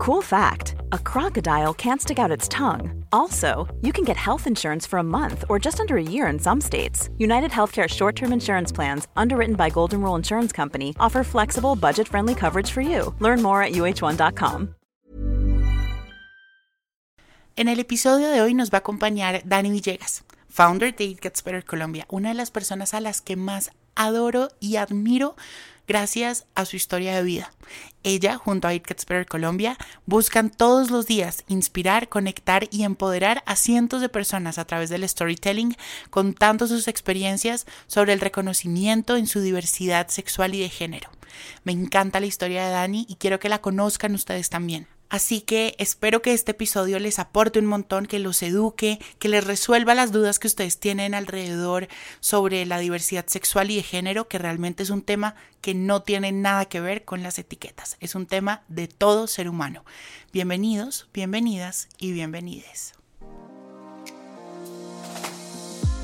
Cool fact a crocodile can't stick out its tongue. Also, you can get health insurance for a month or just under a year in some states. United Healthcare short term insurance plans, underwritten by Golden Rule Insurance Company, offer flexible, budget friendly coverage for you. Learn more at uh1.com. En el episodio de hoy nos va a acompañar Dani Villegas, founder de It Gets Better Colombia, una de las personas a las que más adoro y admiro gracias a su historia de vida. Ella, junto a It Colombia, buscan todos los días inspirar, conectar y empoderar a cientos de personas a través del storytelling, contando sus experiencias sobre el reconocimiento en su diversidad sexual y de género. Me encanta la historia de Dani y quiero que la conozcan ustedes también. Así que espero que este episodio les aporte un montón, que los eduque, que les resuelva las dudas que ustedes tienen alrededor sobre la diversidad sexual y de género, que realmente es un tema que no tiene nada que ver con las etiquetas, es un tema de todo ser humano. Bienvenidos, bienvenidas y bienvenides.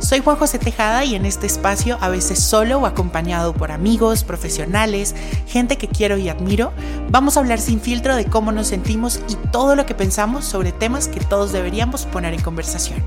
Soy Juan José Tejada y en este espacio, a veces solo o acompañado por amigos, profesionales, gente que quiero y admiro, vamos a hablar sin filtro de cómo nos sentimos y todo lo que pensamos sobre temas que todos deberíamos poner en conversación.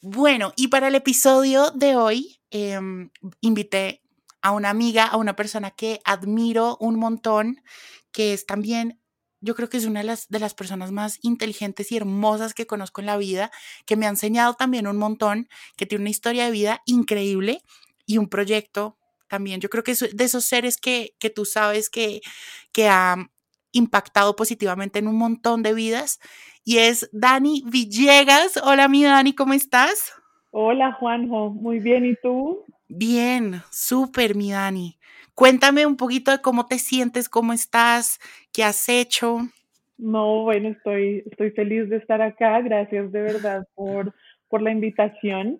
Bueno, y para el episodio de hoy, em, invité a una amiga, a una persona que admiro un montón, que es también yo creo que es una de las, de las personas más inteligentes y hermosas que conozco en la vida, que me ha enseñado también un montón, que tiene una historia de vida increíble y un proyecto también. Yo creo que es de esos seres que, que tú sabes que, que ha impactado positivamente en un montón de vidas. Y es Dani Villegas. Hola, mi Dani, ¿cómo estás? Hola, Juanjo. Muy bien, ¿y tú? Bien, súper, mi Dani. Cuéntame un poquito de cómo te sientes, cómo estás, qué has hecho. No, bueno, estoy, estoy feliz de estar acá. Gracias de verdad por, por la invitación.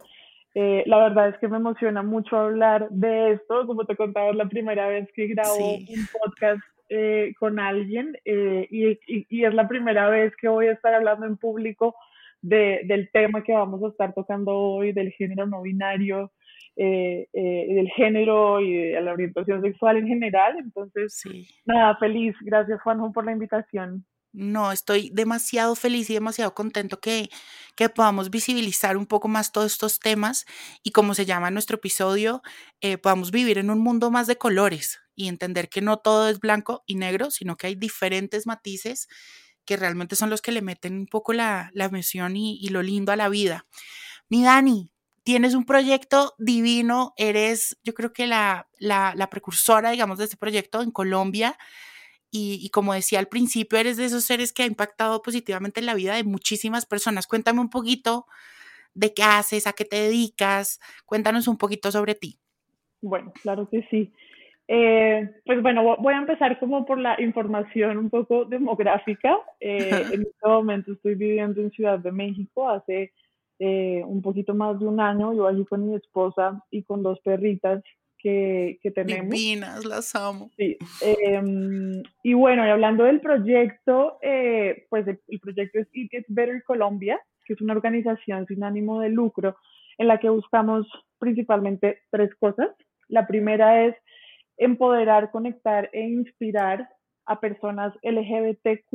Eh, la verdad es que me emociona mucho hablar de esto. Como te contaba, es la primera vez que grabo un podcast eh, con alguien eh, y, y, es la primera vez que voy a estar hablando en público de, del tema que vamos a estar tocando hoy, del género no binario eh, eh, del género y de la orientación sexual en general. Entonces, nada, feliz. Gracias, Juanjo, por la invitación. No, estoy demasiado feliz y demasiado contento que, que podamos visibilizar un poco más todos estos temas y como se llama nuestro episodio, eh, podamos vivir en un mundo más de colores y entender que no todo es blanco y negro, sino que hay diferentes matices que realmente son los que le meten un poco la, la emoción y, y lo lindo a la vida. Mi Dani, tienes un proyecto divino, eres yo creo que la, la, precursora, digamos, de este proyecto en Colombia. Y, como decía al principio, eres de esos seres que ha impactado positivamente en la vida de muchísimas personas. Cuéntame un poquito de qué haces, a qué te dedicas, cuéntanos un poquito sobre ti. Bueno, claro que sí. Eh, pues bueno, voy a empezar como por la información un poco demográfica. Eh, en este momento estoy viviendo en Ciudad de México hace eh, un poquito más de un año, yo allí con mi esposa y con dos perritas que, que tenemos. Divinas, las amo. Sí. Em, y bueno, y hablando del proyecto, eh, pues el, proyecto es It Gets Better Colombia, que es una organización sin ánimo de lucro en la que buscamos principalmente tres cosas. La primera es empoderar, conectar e inspirar a personas LGBTQ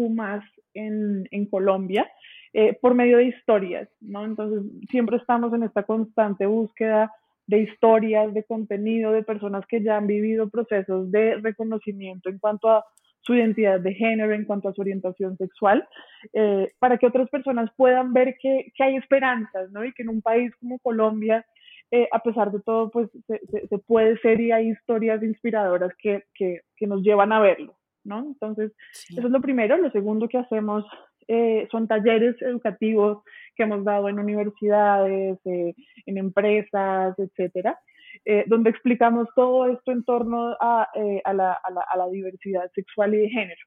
en, en Colombia. Eh, por medio de historias, ¿no? Entonces, siempre estamos en esta constante búsqueda de historias, de contenido, de personas que ya han vivido procesos de reconocimiento en cuanto a su identidad de género, en cuanto a su orientación sexual, eh, para que otras personas puedan ver que, que, hay esperanzas, ¿no? Y que en un país como Colombia, eh, a pesar de todo, pues se, se, puede ser y hay historias inspiradoras que, que, que nos llevan a verlo, ¿no? Entonces, eso es lo primero. Lo segundo que hacemos eh, son talleres educativos que hemos dado en universidades, eh, en empresas, etcétera, eh, donde explicamos todo esto en torno a, la, diversidad sexual y de género.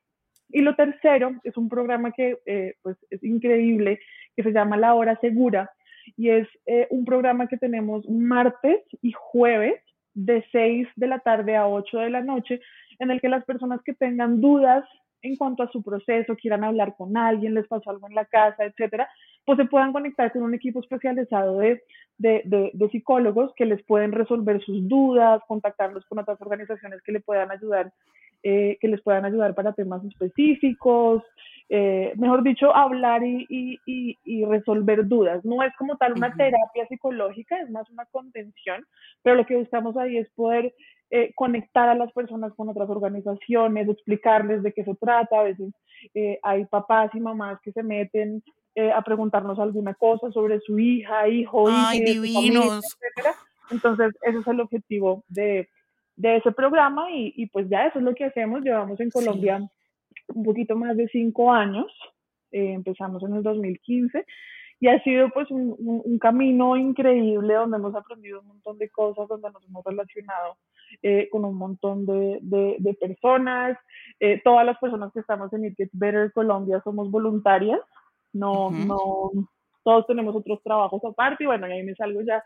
Y lo tercero es un programa que pues es increíble, que se llama La Hora Segura, y es un programa que tenemos martes y jueves de 6 de la tarde a 8 de la noche, en el que las personas que tengan dudas en cuanto a su proceso, quieran hablar con alguien, les pasó algo en la casa, etcétera, pues se puedan conectar con un equipo especializado de, de, de, psicólogos que les pueden resolver sus dudas, contactarlos con otras organizaciones que le puedan ayudar, eh, que les puedan ayudar para temas específicos, eh, mejor dicho, hablar y, y, y, resolver dudas. No es como tal una terapia psicológica, es más una contención, pero lo que buscamos ahí es poder eh, conectar a las personas con otras organizaciones, explicarles de qué se trata. A veces eh, hay papás y mamás que se meten a preguntarnos alguna cosa sobre su hija, hijo, Ay, divinos. etc. Entonces, ese es el objetivo de, de ese programa y, y, pues ya eso es lo que hacemos. Llevamos en Colombia un poquito más de cinco años, eh, empezamos en el 2015 y ha sido pues un, un, camino increíble donde hemos aprendido un montón de cosas, donde nos hemos relacionado eh, con un montón de, de, personas. Eh, todas las personas que estamos en It Gets Better Colombia somos voluntarias, no, no, todos tenemos otros trabajos aparte y bueno, y ahí me salgo ya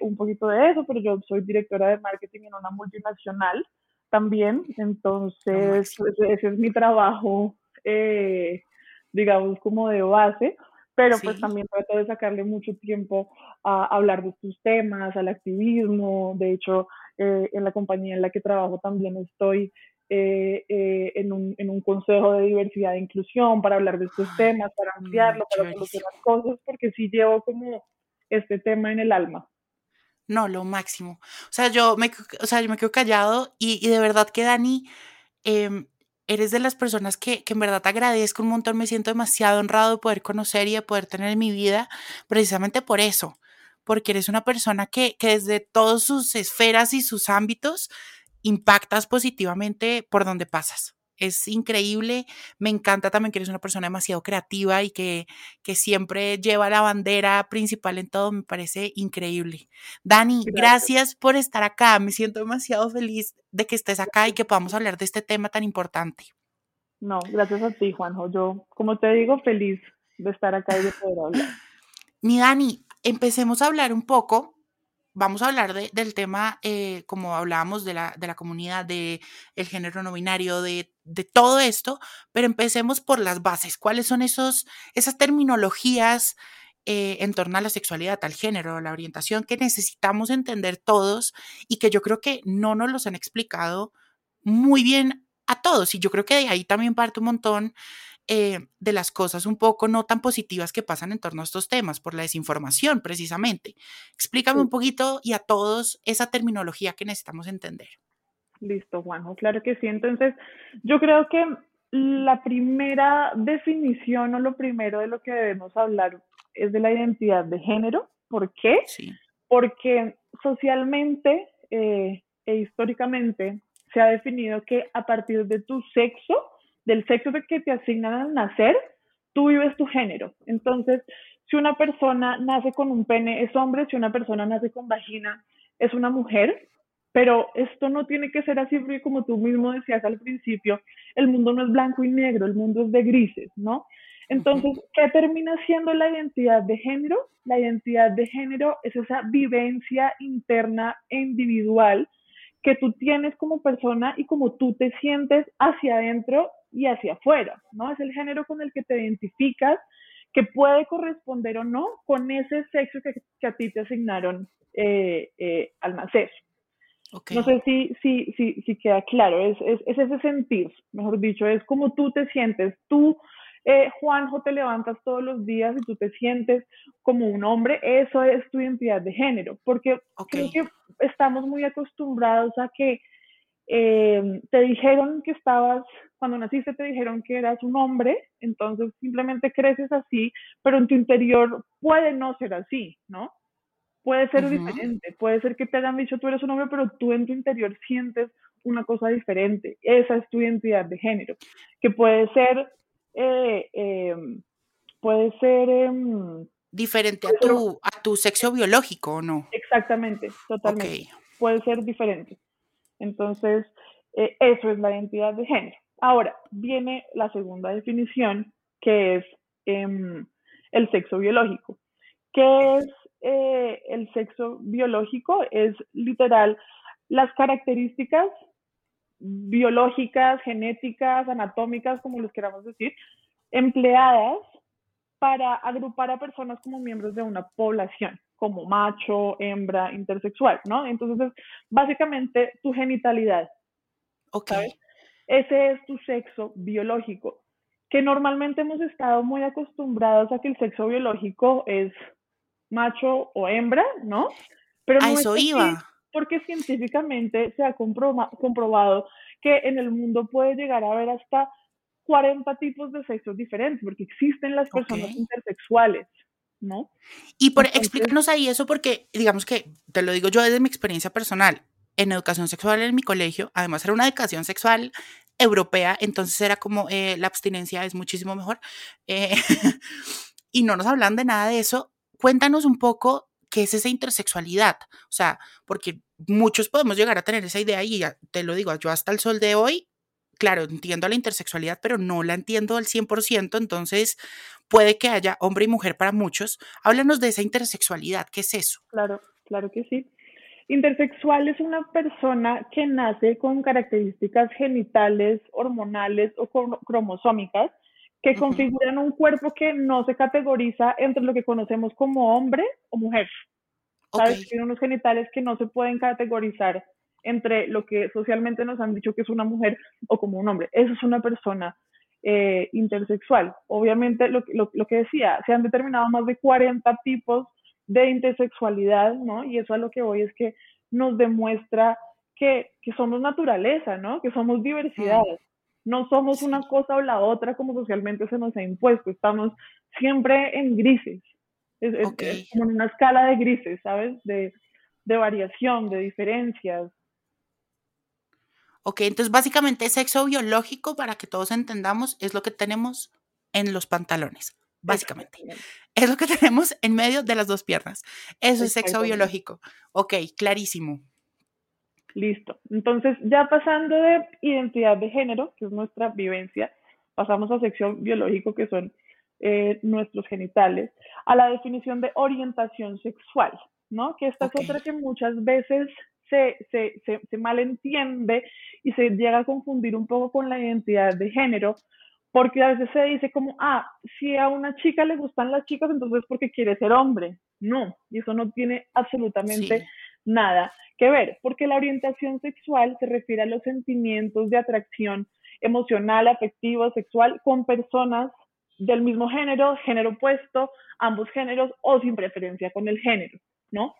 un poquito de eso, pero yo soy directora de marketing en una multinacional también, entonces pues, ese es mi trabajo, eh, digamos, como de base, pero pues también trato de sacarle mucho tiempo a hablar de estos temas, al activismo, de hecho, eh, en la compañía en la que trabajo también estoy eh, en, un, en, un, consejo de diversidad e inclusión para hablar de estos temas, para ampliarlo, para solucionar cosas, porque sí llevo como este tema en el alma. No, lo máximo. O sea, yo me, o sea, yo me quedo callado y, de verdad que Dani, em, eres de las personas que, que, en verdad te agradezco un montón, me siento demasiado honrado de poder conocer y de poder tener en mi vida, precisamente por eso, porque eres una persona que, que desde todas sus esferas y sus ámbitos impactas positivamente por donde pasas es increíble. Me encanta también que eres una persona demasiado creativa y que, que siempre lleva la bandera principal en todo. Me parece increíble. Dani, gracias. por estar acá. Me siento demasiado feliz de que estés acá y que podamos hablar de este tema tan importante. No, gracias a ti, Juanjo. Yo, como te digo, feliz de estar acá y de poder hablar. Mi Dani, empecemos a hablar un poco vamos a hablar del tema, eh, como hablábamos, de la, de la comunidad, del el género no binario, de, de, todo esto, pero empecemos por las bases. ¿Cuáles son esos, esas terminologías eh, en torno a la sexualidad, al género, a la orientación que necesitamos entender todos y que yo creo que no nos los han explicado muy bien a todos? Y yo creo que de ahí también parte un montón eh, de las cosas un poco no tan positivas que pasan en torno a estos temas, por la desinformación precisamente. Explícame un poquito y a todos esa terminología que necesitamos entender. Listo, Juanjo, claro que sí. Entonces, yo creo que la primera definición o lo primero de lo que debemos hablar es de la identidad de género. ¿Por qué? Sí. Porque socialmente eh, e históricamente se ha definido que a partir de tu sexo del sexo que te asignan al nacer, tú vives tu género. Entonces, si una persona nace con un pene, es hombre, si una persona nace con vagina, es una mujer, pero esto no tiene que ser así porque como tú mismo decías al principio, el mundo no es blanco y negro, el mundo es de grises, ¿no? Entonces, ¿qué termina siendo la identidad de género? La identidad de género es esa vivencia interna e individual que tú tienes como persona y como tú te sientes hacia adentro y hacia afuera, ¿no? Es el género con el que te identificas, que puede corresponder o no con ese sexo que, a ti te asignaron eh, eh, al nacer. No sé si, si, si, si queda claro, es, es, es, ese sentir, mejor dicho, es como tú te sientes. Tú, eh, Juanjo, te levantas todos los días y tú te sientes como un hombre, eso es tu identidad de género, porque creo que estamos muy acostumbrados a que eh, te dijeron que estabas, cuando naciste te dijeron que eras un hombre, entonces simplemente creces así, pero en tu interior puede no ser así, ¿no? Puede ser diferente, puede ser que te hayan dicho tú eres un hombre, pero tú en tu interior sientes una cosa diferente. Esa es tu identidad de género, que puede ser, eh, em, puede ser... Em, diferente a tu, a tu sexo biológico, ¿o no? Exactamente, totalmente. Puede ser diferente. Entonces, eh, eso es la identidad de género. Ahora, viene la segunda definición, que es em, el sexo biológico. ¿Qué es eh, el sexo biológico? Es literal las características biológicas, genéticas, anatómicas, como les queramos decir, empleadas para agrupar a personas como miembros de una población, como macho, hembra, intersexual, ¿no? Entonces, es básicamente tu genitalidad. Ok. Ese es tu sexo biológico, que normalmente hemos estado muy acostumbrados a que el sexo biológico es macho o hembra, ¿no? Pero a eso iba. Porque científicamente se ha comprobado que en el mundo puede llegar a haber hasta 40 tipos de sexos diferentes, porque existen las personas intersexuales, ¿no? Y por explícanos ahí eso, porque digamos que te lo digo yo desde mi experiencia personal. En educación sexual en mi colegio, además era una educación sexual europea, entonces era como eh, la abstinencia es muchísimo mejor. Eh, y no nos hablan de nada de eso. Cuéntanos un poco qué es esa intersexualidad. O sea, porque muchos podemos llegar a tener esa idea y ya te lo digo, yo hasta el sol de hoy claro, entiendo la intersexualidad, pero no la entiendo al 100%, entonces puede que haya hombre y mujer para muchos. Háblanos de esa intersexualidad, ¿qué es eso? Claro, claro que sí. Intersexual es una persona que nace con características genitales, hormonales o cromosómicas que configuran un cuerpo que no se categoriza entre lo que conocemos como hombre o mujer. ¿Sabes? Tiene unos genitales que no se pueden categorizar entre lo que socialmente nos han dicho que es una mujer o como un hombre. Eso es una persona eh, intersexual. Obviamente, lo, lo, que decía, se han determinado más de 40 tipos de intersexualidad, ¿no? Y eso a lo que voy es que nos demuestra que, que somos naturaleza, ¿no? Que somos diversidad. No somos una cosa o la otra como socialmente se nos ha impuesto. Estamos siempre en grises. Es, como en una escala de grises, ¿sabes? De, de variación, de diferencias, Ok, entonces básicamente sexo biológico, para que todos entendamos, es lo que tenemos en los pantalones, básicamente. Es lo que tenemos en medio de las dos piernas. Eso es sexo biológico. Ok, clarísimo. Listo. Entonces, ya pasando de identidad de género, que es nuestra vivencia, pasamos a sexo biológico, que son eh, nuestros genitales, a la definición de orientación sexual, ¿no? Que esta es otra que muchas veces se, se, se, se, malentiende y se llega a confundir un poco con la identidad de género, porque a veces se dice como, ah, si a una chica le gustan las chicas, entonces es porque quiere ser hombre. No, y eso no tiene absolutamente nada que ver, porque la orientación sexual se refiere a los sentimientos de atracción emocional, afectivo, sexual con personas del mismo género, género opuesto, ambos géneros o sin preferencia con el género. ¿No?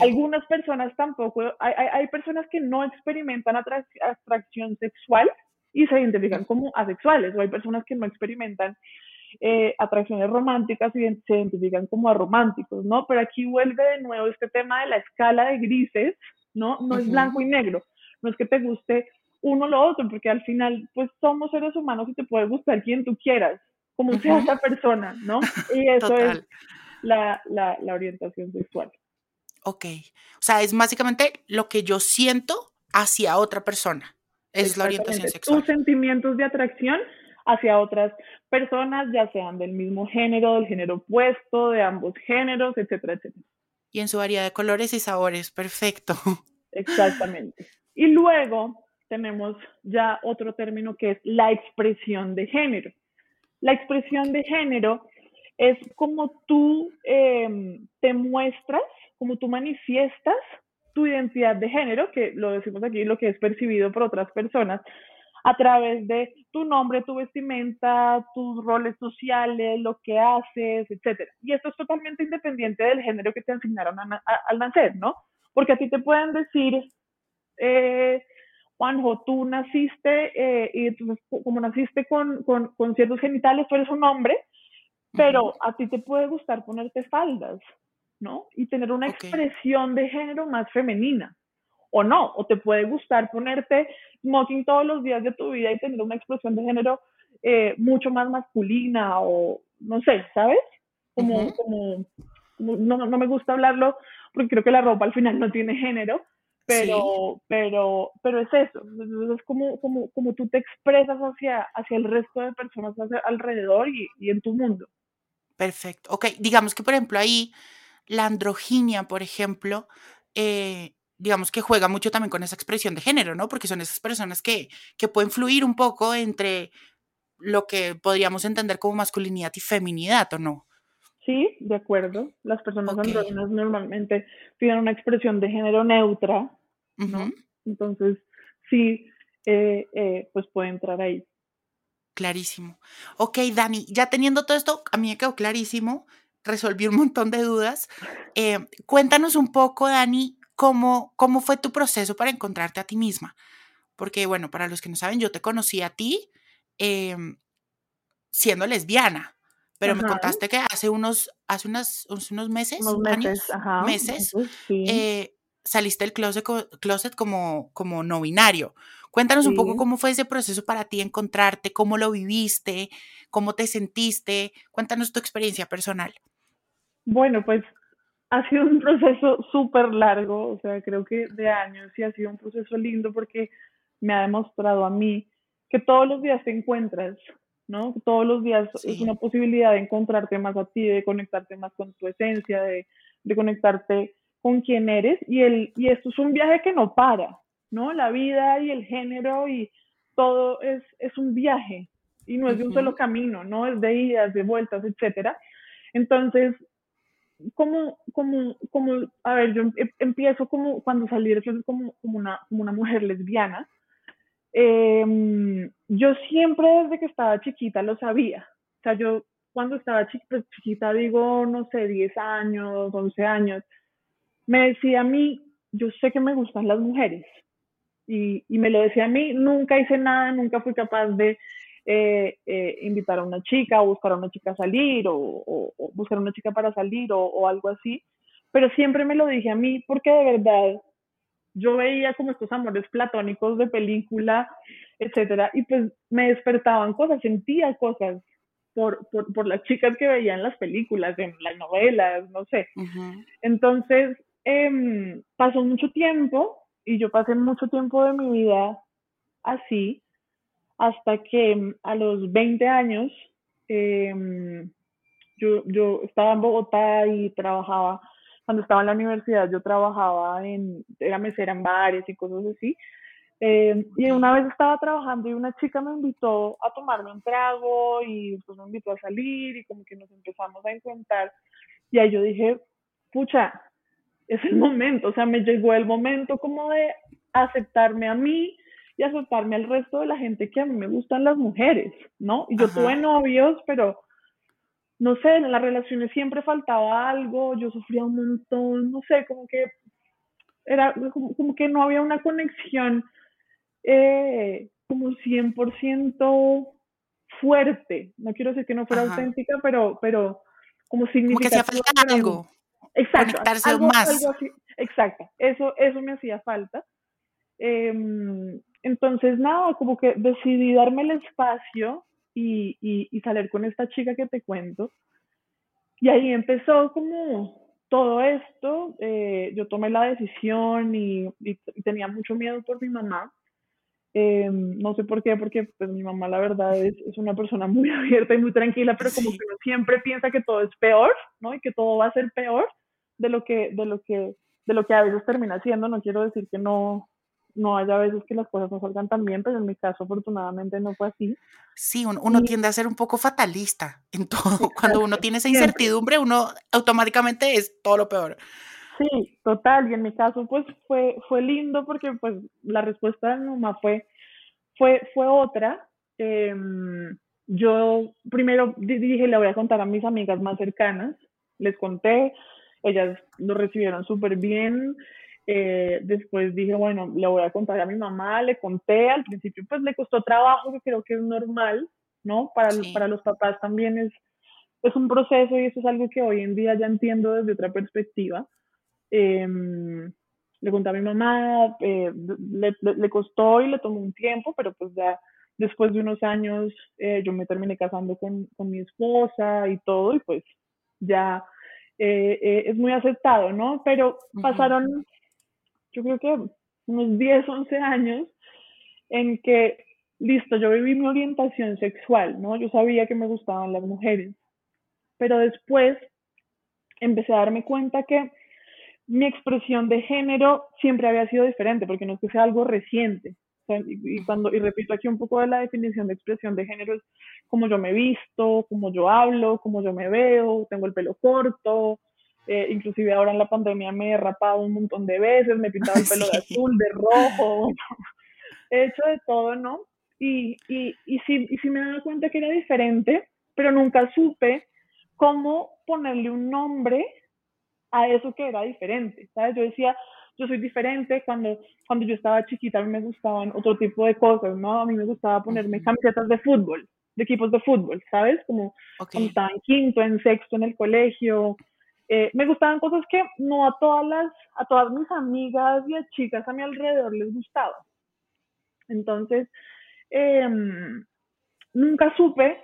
Algunas personas tampoco, hay, hay, personas que no experimentan atracción sexual y se identifican como asexuales, o hay personas que no experimentan eh, atracciones románticas y se identifican como arománticos, ¿no? Pero aquí vuelve de nuevo este tema de la escala de grises, ¿no? No es blanco y negro, no es que te guste uno o lo otro, porque al final, pues somos seres humanos y te puede gustar quien tú quieras, como sea esa persona, ¿no? Y eso es la, la, la orientación sexual. Ok. O sea, es básicamente lo que yo siento hacia otra persona. Es la orientación sexual. Tus sentimientos de atracción hacia otras personas, ya sean del mismo género, del género opuesto, de ambos géneros, etcétera, etcétera. Y en su variedad de colores y sabores, perfecto. Exactamente. Y luego tenemos ya otro término que es la expresión de género. La expresión de género es como tú em, te muestras como tú manifiestas tu identidad de género, que lo decimos aquí, lo que es percibido por otras personas, a través de tu nombre, tu vestimenta, tus roles sociales, lo que haces, etc. Y esto es totalmente independiente del género que te asignaron al nacer, ¿no? Porque a ti te pueden decir, eh, Juanjo, tú naciste eh, y entonces como naciste con, con, con, ciertos genitales, tú eres un hombre, pero a ti te puede gustar ponerte faldas, ¿no? Y tener una expresión de género más femenina. O no, o te puede gustar ponerte smoking todos los días de tu vida y tener una expresión de género eh, mucho más masculina o no sé, ¿sabes? Como, como, no, no, me gusta hablarlo porque creo que la ropa al final no tiene género, pero, pero, pero es eso, es como, como, como tú te expresas hacia, hacia el resto de personas alrededor y, y en tu mundo. Perfecto. Ok, digamos que por ejemplo ahí la androginia, por ejemplo, eh, digamos que juega mucho también con esa expresión de género, ¿no? Porque son esas personas que, que pueden fluir un poco entre lo que podríamos entender como masculinidad y feminidad, ¿o no? Sí, de acuerdo. Las personas andrógenas normalmente tienen una expresión de género neutra, ¿no? Entonces, sí, eh, eh, pues puede entrar ahí. Clarísimo. Ok, Dani, ya teniendo todo esto, a mí me quedó clarísimo, resolví un montón de dudas. Eh, cuéntanos un poco, Dani, cómo, cómo fue tu proceso para encontrarte a ti misma. Porque, bueno, para los que no saben, yo te conocí a ti em, siendo lesbiana, pero me contaste que hace unos, hace unos meses, meses, años, meses, eh, saliste del closet, closet como, como no binario. Cuéntanos un poco cómo fue ese proceso para ti encontrarte, cómo lo viviste, cómo te sentiste. Cuéntanos tu experiencia personal. Bueno, pues ha sido un proceso súper largo, o sea, creo que de años y ha sido un proceso lindo porque me ha demostrado a mí que todos los días te encuentras, ¿no? Todos los días es una posibilidad de encontrarte más a ti, de conectarte más con tu esencia, de, de conectarte con quién eres y, el, y esto es un viaje que no para, ¿no? La vida y el género y todo es, es un viaje y no es de un solo camino, ¿no? Es de idas, de vueltas, etcétera. Entonces, como, como, como, a ver, yo em, empiezo como cuando salí de como, como, una, como una mujer lesbiana. Em, yo siempre desde que estaba chiquita lo sabía. O sea, yo cuando estaba pues, chiquita, digo, no sé, 10 años, 11 años, me decía a mí, yo sé que me gustan las mujeres, y, y, me lo decía a mí, nunca hice nada, nunca fui capaz de eh, eh, invitar a una chica o buscar a una chica a salir o, o, buscar a una chica para salir o, o, algo así, pero siempre me lo dije a mí porque de verdad yo veía como estos amores platónicos de película, etcétera, y pues me despertaban cosas, sentía cosas por, por, por las chicas que veía en las películas, en las novelas, no sé. Entonces, eh, pasó mucho tiempo y yo pasé mucho tiempo de mi vida así, hasta que mm, a los 20 años em, yo, yo estaba en Bogotá y trabajaba, cuando estaba en la universidad yo trabajaba en, era mesera en bares y cosas así. Em, y una vez estaba trabajando y una chica me invitó a tomarme un trago y pues me invitó a salir y como que nos empezamos a encontrar. Y ahí yo dije, pucha, es el momento, o sea, me llegó el momento como de aceptarme a mí y aceptarme al resto de la gente que a mí me gustan las mujeres, ¿no? Y yo tuve novios, pero no sé, en las relaciones siempre faltaba algo, yo sufría un montón, no sé, como que era como, que no había una conexión eh, como 100% fuerte, no quiero decir que no fuera auténtica, pero, pero como significativa. Como que hacía falta algo. Exacto. Conectarse más. Exacto. Eso, eso me hacía falta. Em, entonces, nada, como que decidí darme el espacio y, y, salir con esta chica que te cuento. Y ahí empezó como todo esto. Eh, yo tomé la decisión y, tenía mucho miedo por mi mamá. Em, no sé por qué, porque pues mi mamá la verdad es, es, una persona muy abierta y muy tranquila, pero como que siempre piensa que todo es peor, ¿no? Y que todo va a ser peor de lo que, de lo que, de lo que a veces termina siendo. No quiero decir que no, no haya veces que las cosas no salgan tan bien, pero en mi caso afortunadamente no fue así. Sí, uno, tiende a ser un poco fatalista en todo. Cuando uno tiene esa incertidumbre, uno automáticamente es todo lo peor. Sí, total. Y en mi caso, pues fue, fue lindo porque pues la respuesta de mi mamá fue, fue, fue otra. Em, yo primero dije, le voy a contar a mis amigas más cercanas. Les conté, ellas lo recibieron súper bien. Eh, después dije, bueno, le voy a contar a mi mamá, le conté, al principio pues le costó trabajo, que creo que es normal, ¿no? Para, para los papás también es, es un proceso y eso es algo que hoy en día ya entiendo desde otra perspectiva. Em, le conté a mi mamá, eh, le, le, costó y le tomó un tiempo, pero pues ya después de unos años eh, yo me terminé casando con, con mi esposa y todo, y pues ya eh, eh, es muy aceptado, ¿no? Pero pasaron, yo creo que unos 10, 11 años en que, listo, yo viví mi orientación sexual, ¿no? Yo sabía que me gustaban las mujeres, pero después empecé a darme cuenta que mi expresión de género siempre había sido diferente, porque no es que sea algo reciente. y, cuando, y repito aquí un poco de la definición de expresión de género, es como yo me visto, como yo hablo, como yo me veo, tengo el pelo corto, eh, inclusive ahora en la pandemia me he rapado un montón de veces, me he pintado el pelo de azul, de rojo, he hecho de todo, ¿no? Y, y, y, sí, y sí me he dado cuenta que era diferente, pero nunca supe cómo ponerle un nombre a eso que era diferente, ¿sabes? Yo decía, yo soy diferente cuando, cuando yo estaba chiquita, a mí me gustaban otro tipo de cosas, ¿no? A mí me gustaba ponerme camisetas de fútbol, de equipos de fútbol, ¿sabes? Como cuando estaba en quinto, en sexto en el colegio. Eh, me gustaban cosas que no a todas las, a todas mis amigas y a chicas a mi alrededor les gustaba. Entonces, em, nunca supe,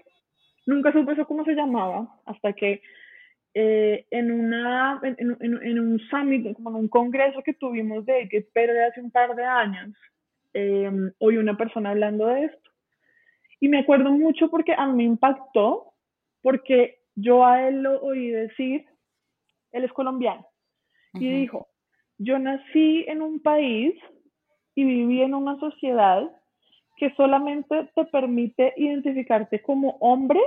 nunca supe eso cómo se llamaba, hasta que eh, en, una, en, en, un summit, como en un congreso que tuvimos de que de hace un par de años, eh, oí una persona hablando de esto. Y me acuerdo mucho porque a mí me impactó, porque yo a él lo oí decir, él es colombiano, y dijo, yo nací en un país y viví en una sociedad que solamente te permite identificarte como hombre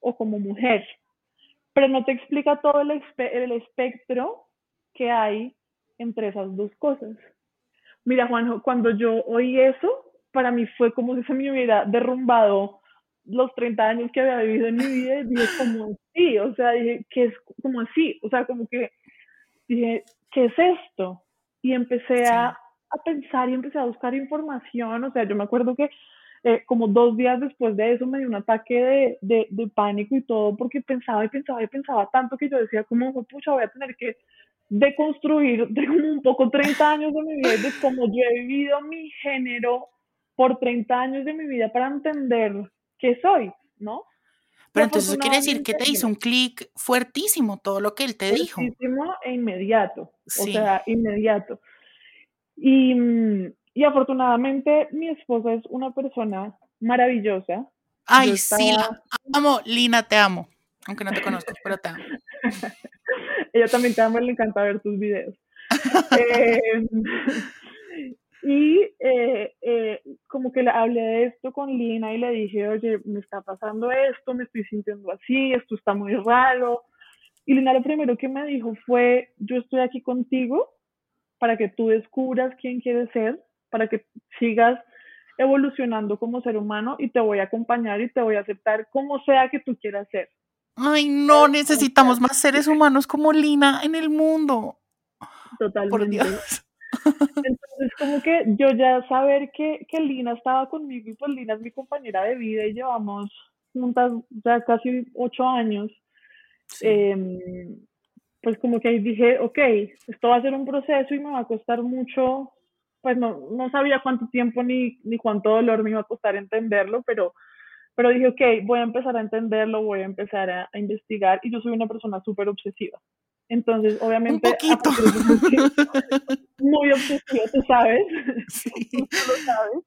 o como mujer pero no te explica todo el, el espectro que hay entre esas dos cosas. Mira, Juanjo, cuando yo oí eso, para mí fue como si se me hubiera derrumbado los 30 años que había vivido en mi vida y dije, como así? O sea, dije, ¿qué es como así? O sea, como que dije, ¿qué es esto? Y empecé a, a pensar y empecé a buscar información. O sea, yo me acuerdo que eh, como dos días después de eso me dio un ataque de, de, pánico y todo, porque pensaba y pensaba y pensaba tanto que yo decía, como, pucha, voy a tener que deconstruir de como un poco 30 años de mi vida, de cómo yo he vivido mi género por 30 años de mi vida para entender qué soy, ¿no? Pero entonces eso quiere decir que te hizo un clic fuertísimo todo lo que él te dijo. Fuertísimo e inmediato, o sea, inmediato. Y, y afortunadamente mi esposa es una persona maravillosa. Ay, sí, la amo, Lina, te amo. Aunque no te conozco, pero te amo. Ella también te ama, le encanta ver tus videos. Em, y eh, eh, como que le hablé de esto con Lina y le dije, oye, me está pasando esto, me estoy sintiendo así, esto está muy raro. Y Lina lo primero que me dijo fue, yo estoy aquí contigo para que tú descubras quién quieres ser para que sigas evolucionando como ser humano y te voy a acompañar y te voy a aceptar como sea que tú quieras ser. Ay, no, necesitamos más seres humanos como Lina en el mundo. Totalmente. Por Dios. Entonces, como que yo ya saber que, que Lina estaba conmigo y pues Lina es mi compañera de vida y llevamos juntas ya casi ocho años, em, pues como que ahí dije, ok, esto va a ser un proceso y me va a costar mucho pues no, no sabía cuánto tiempo ni, ni cuánto dolor me iba a costar entenderlo, pero, pero dije, ok, voy a empezar a entenderlo, voy a empezar a, investigar y yo soy una persona súper obsesiva. Entonces, obviamente, muy tú sabes, sí. tú lo sabes.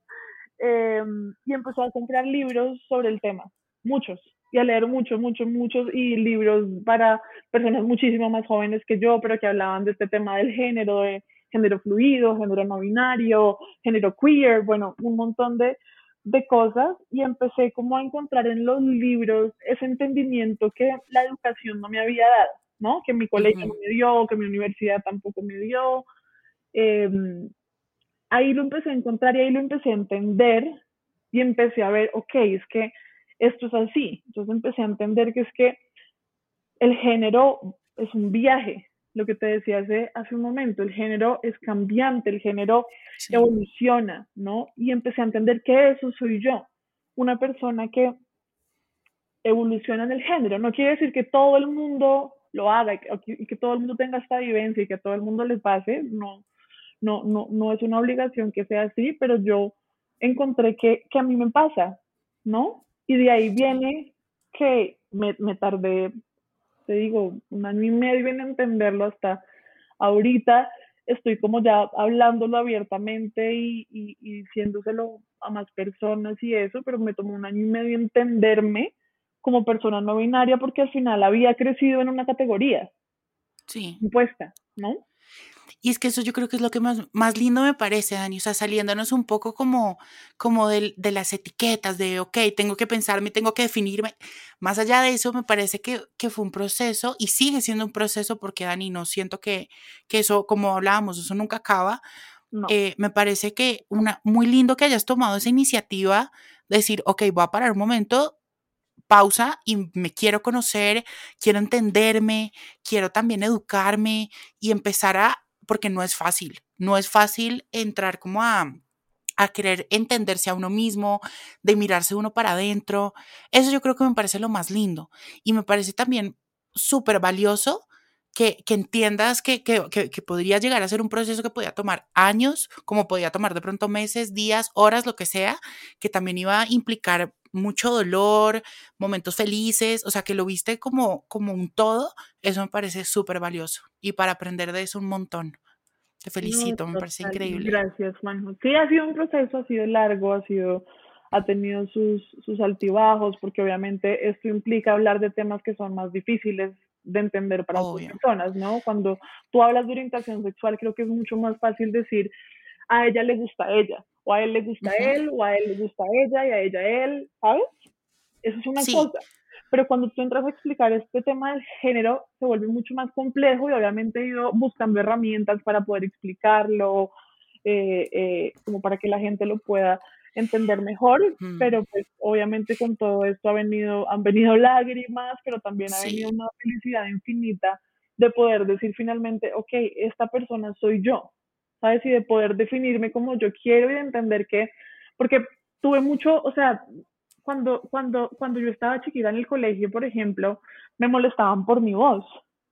Em, y empecé a comprar libros sobre el tema, muchos, y a leer muchos, muchos, muchos, y libros para personas muchísimo más jóvenes que yo, pero que hablaban de este tema del género, de género fluido, género no binario, género queer, bueno, un montón de, de cosas y empecé como a encontrar en los libros ese entendimiento que la educación no me había dado, ¿no? Que mi colegio no me dio, que mi universidad tampoco me dio. Em, ahí lo empecé a encontrar y ahí lo empecé a entender y empecé a ver, ok, es que esto es así. Entonces empecé a entender que es que el género es un viaje, lo que te decía hace, hace un momento, el género es cambiante, el género evoluciona, ¿no? Y empecé a entender que eso soy yo, una persona que evoluciona en el género. No quiere decir que todo el mundo lo haga y que, todo el mundo tenga esta vivencia y que a todo el mundo le pase, no, no, no, no es una obligación que sea así, pero yo encontré que, que a mí me pasa, ¿no? Y de ahí viene que me, me tardé te digo, un año y medio en entenderlo hasta ahorita estoy como ya hablándolo abiertamente y, y, diciéndoselo a más personas y eso, pero me tomó un año y medio entenderme como persona no binaria porque al final había crecido en una categoría, sí. impuesta, ¿no? Y es que eso yo creo que es lo que más, más lindo me parece, Dani, o sea, saliéndonos un poco como, como de, de las etiquetas, de, ok, tengo que pensarme, tengo que definirme. Más allá de eso, me parece que, que fue un proceso y sigue siendo un proceso porque, Dani, no siento que, que eso, como hablábamos, eso nunca acaba. Eh, me parece que una, muy lindo que hayas tomado esa iniciativa, de decir, ok, voy a parar un momento, pausa y me quiero conocer, quiero entenderme, quiero también educarme y empezar a, porque no es fácil, no es fácil entrar como a, a querer entenderse a uno mismo, de mirarse uno para adentro. Eso yo creo que me parece lo más lindo y me parece también súper valioso que, que, entiendas que, que, que, podría llegar a ser un proceso que podía tomar años, como podía tomar de pronto meses, días, horas, lo que sea, que también iba a implicar mucho dolor, momentos felices, o sea, que lo viste como, como un todo, eso me parece súper valioso y para aprender de eso un montón. Te felicito, me parece increíble. Gracias, Manjo. Sí, ha sido un proceso, ha sido largo, ha sido, ha tenido sus, sus altibajos, porque obviamente esto implica hablar de temas que son más difíciles de entender para otras personas, ¿no? Cuando tú hablas de orientación sexual, creo que es mucho más fácil decir, a ella le gusta a ella, o a él le gusta a él, o a él le gusta a ella y a ella a él, ¿sabes? Eso es una cosa. Pero cuando tú entras a explicar este tema del género, se vuelve mucho más complejo y obviamente he ido buscando herramientas para poder explicarlo, eh, eh, como para que la gente lo pueda entender mejor, pero pues obviamente con todo esto ha venido, han venido lágrimas, pero también ha venido una felicidad infinita de poder decir finalmente, ok, esta persona soy yo, ¿sabes? Y de poder definirme como yo quiero y de entender que, porque tuve mucho, o sea, cuando, cuando, cuando yo estaba chiquita en el colegio, por ejemplo, me molestaban por mi voz,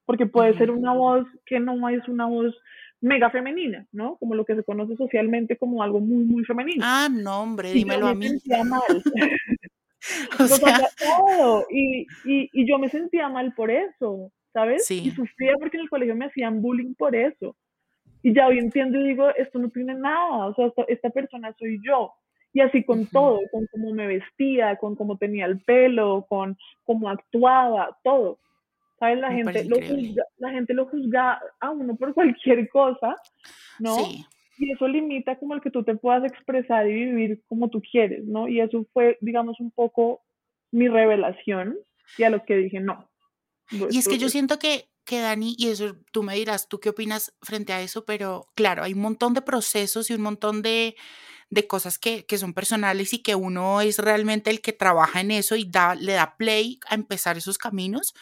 porque puede ser una voz que no es una voz mega femenina, ¿no? Como lo que se conoce socialmente como algo muy, muy femenino. Ah, no, hombre, dímelo a mí. Sentía mal. y, y, y, yo me sentía mal por eso, ¿sabes? Sí. Y sufría porque en el colegio me hacían bullying por eso. Y ya hoy entiendo y digo, esto no tiene nada, o sea, esta, persona soy yo. Y así con todo, con cómo me vestía, con cómo tenía el pelo, con cómo actuaba, todo. ¿Sabes? La, gente lo, juzga, la gente lo juzga a uno por cualquier cosa, ¿no? Sí. Y eso limita como el que tú te puedas expresar y vivir como tú quieres, ¿no? Y eso fue, digamos, un poco mi revelación y a lo que dije, no. Y es que yo siento que que Dani, y eso tú me dirás, tú qué opinas frente a eso, pero claro, hay un montón de procesos y un montón de, de cosas que, que, son personales y que uno es realmente el que trabaja en eso y da, le da play a empezar esos caminos,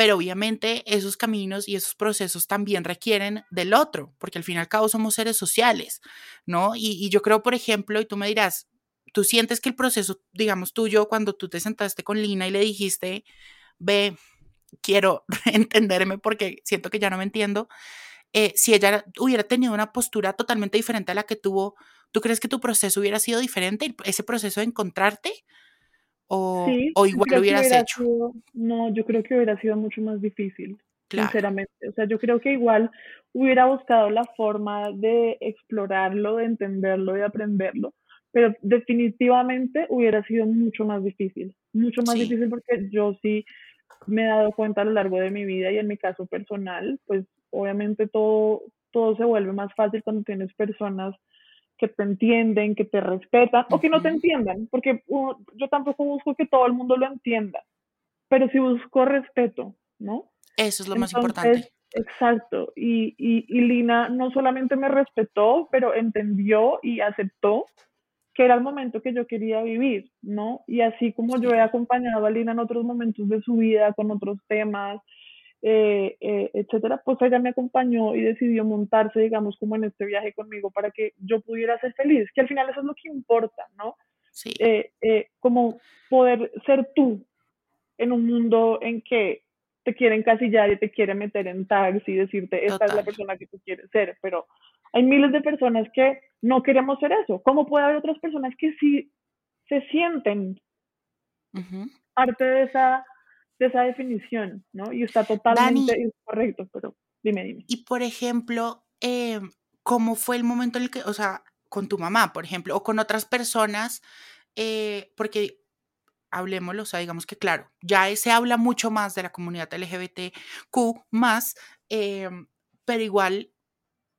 pero obviamente esos caminos y esos procesos también requieren del otro, porque al fin y al cabo somos seres sociales, ¿no? Y, y yo creo, por ejemplo, y tú me dirás, tú sientes que el proceso, digamos, tuyo, cuando tú te sentaste con Lina y le dijiste, ve, quiero entenderme porque siento que ya no me entiendo. Eh, si ella hubiera tenido una postura totalmente diferente a la que tuvo, ¿tú crees que tu proceso hubiera sido diferente? ¿Ese proceso de encontrarte? ¿O, o igual hubieras hecho? no, yo creo que hubiera sido mucho más difícil, sinceramente. O sea, yo creo que igual hubiera buscado la forma de explorarlo, de entenderlo, de aprenderlo, pero definitivamente hubiera sido mucho más difícil, mucho más difícil porque yo sí me he dado cuenta a lo largo de mi vida y en mi caso personal, pues obviamente todo, todo se vuelve más fácil cuando tienes personas que te entienden, que te respetan o que no te entiendan, porque yo tampoco busco que todo el mundo lo entienda, pero sí busco respeto, ¿no? Eso es lo más importante. Exacto, y, y, y Lina no solamente me respetó, pero entendió y aceptó que era el momento que yo quería vivir, ¿no? Y así como yo he acompañado a Lina en otros momentos de su vida, con otros temas, eh, eh, etcétera, pues ella me acompañó y decidió montarse, digamos, como en este viaje conmigo para que yo pudiera ser feliz, que al final eso es lo que importa, ¿no? Sí. Eh, como poder ser tú en un mundo en que te quieren casillar y te quieren meter en tags y decirte, esta es la persona que tú quieres ser, pero hay miles de personas que no queremos ser eso. ¿Cómo puede haber otras personas que sí se sienten parte de esa, de esa definición, ¿no? Y está totalmente incorrecto, pero dime, dime. Y por ejemplo, eh, ¿cómo fue el momento en el que, o sea, con tu mamá, por ejemplo, o con otras personas, eh, porque hablemoslo, o sea, digamos que claro, ya se habla mucho más de la comunidad LGBTQ más, em, pero igual,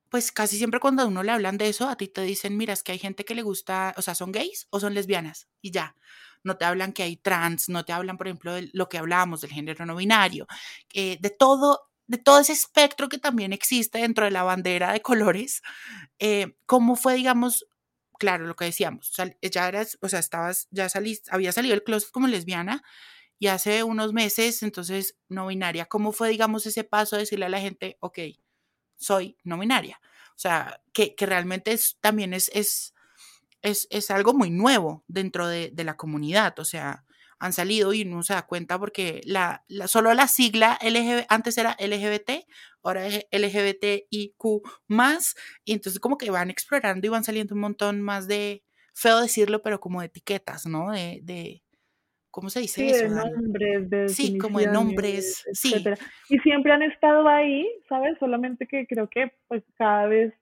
pues casi siempre cuando a uno le hablan de eso, a ti te dicen, mira, es que hay gente que le gusta, o sea, son gays o son lesbianas y ya. No te hablan que hay trans, no te hablan, por ejemplo, de lo que hablábamos del género no binario, eh, de todo, de todo ese espectro que también existe dentro de la bandera de colores. Eh, ¿Cómo fue, digamos, claro, lo que decíamos, ya eras, o sea, estabas, ya saliste, había salido el closet como lesbiana y hace unos meses, entonces, no binaria. ¿Cómo fue, digamos, ese paso de decirle a la gente, ok, soy no binaria? O sea, que, que realmente es, también es, es, es, es, algo muy nuevo dentro de, de la comunidad, o sea, han salido y uno se da cuenta porque la, la, solo la sigla LGBT, antes era LGBT, ahora es LGBTIQ más, y entonces como que van explorando y van saliendo un montón más de, feo decirlo, pero como de etiquetas, ¿no? De, de ¿cómo se dice sí, eso? De nombres, de sí, como de nombres, sí. Y siempre han estado ahí, ¿sabes? Solamente que creo que pues cada vez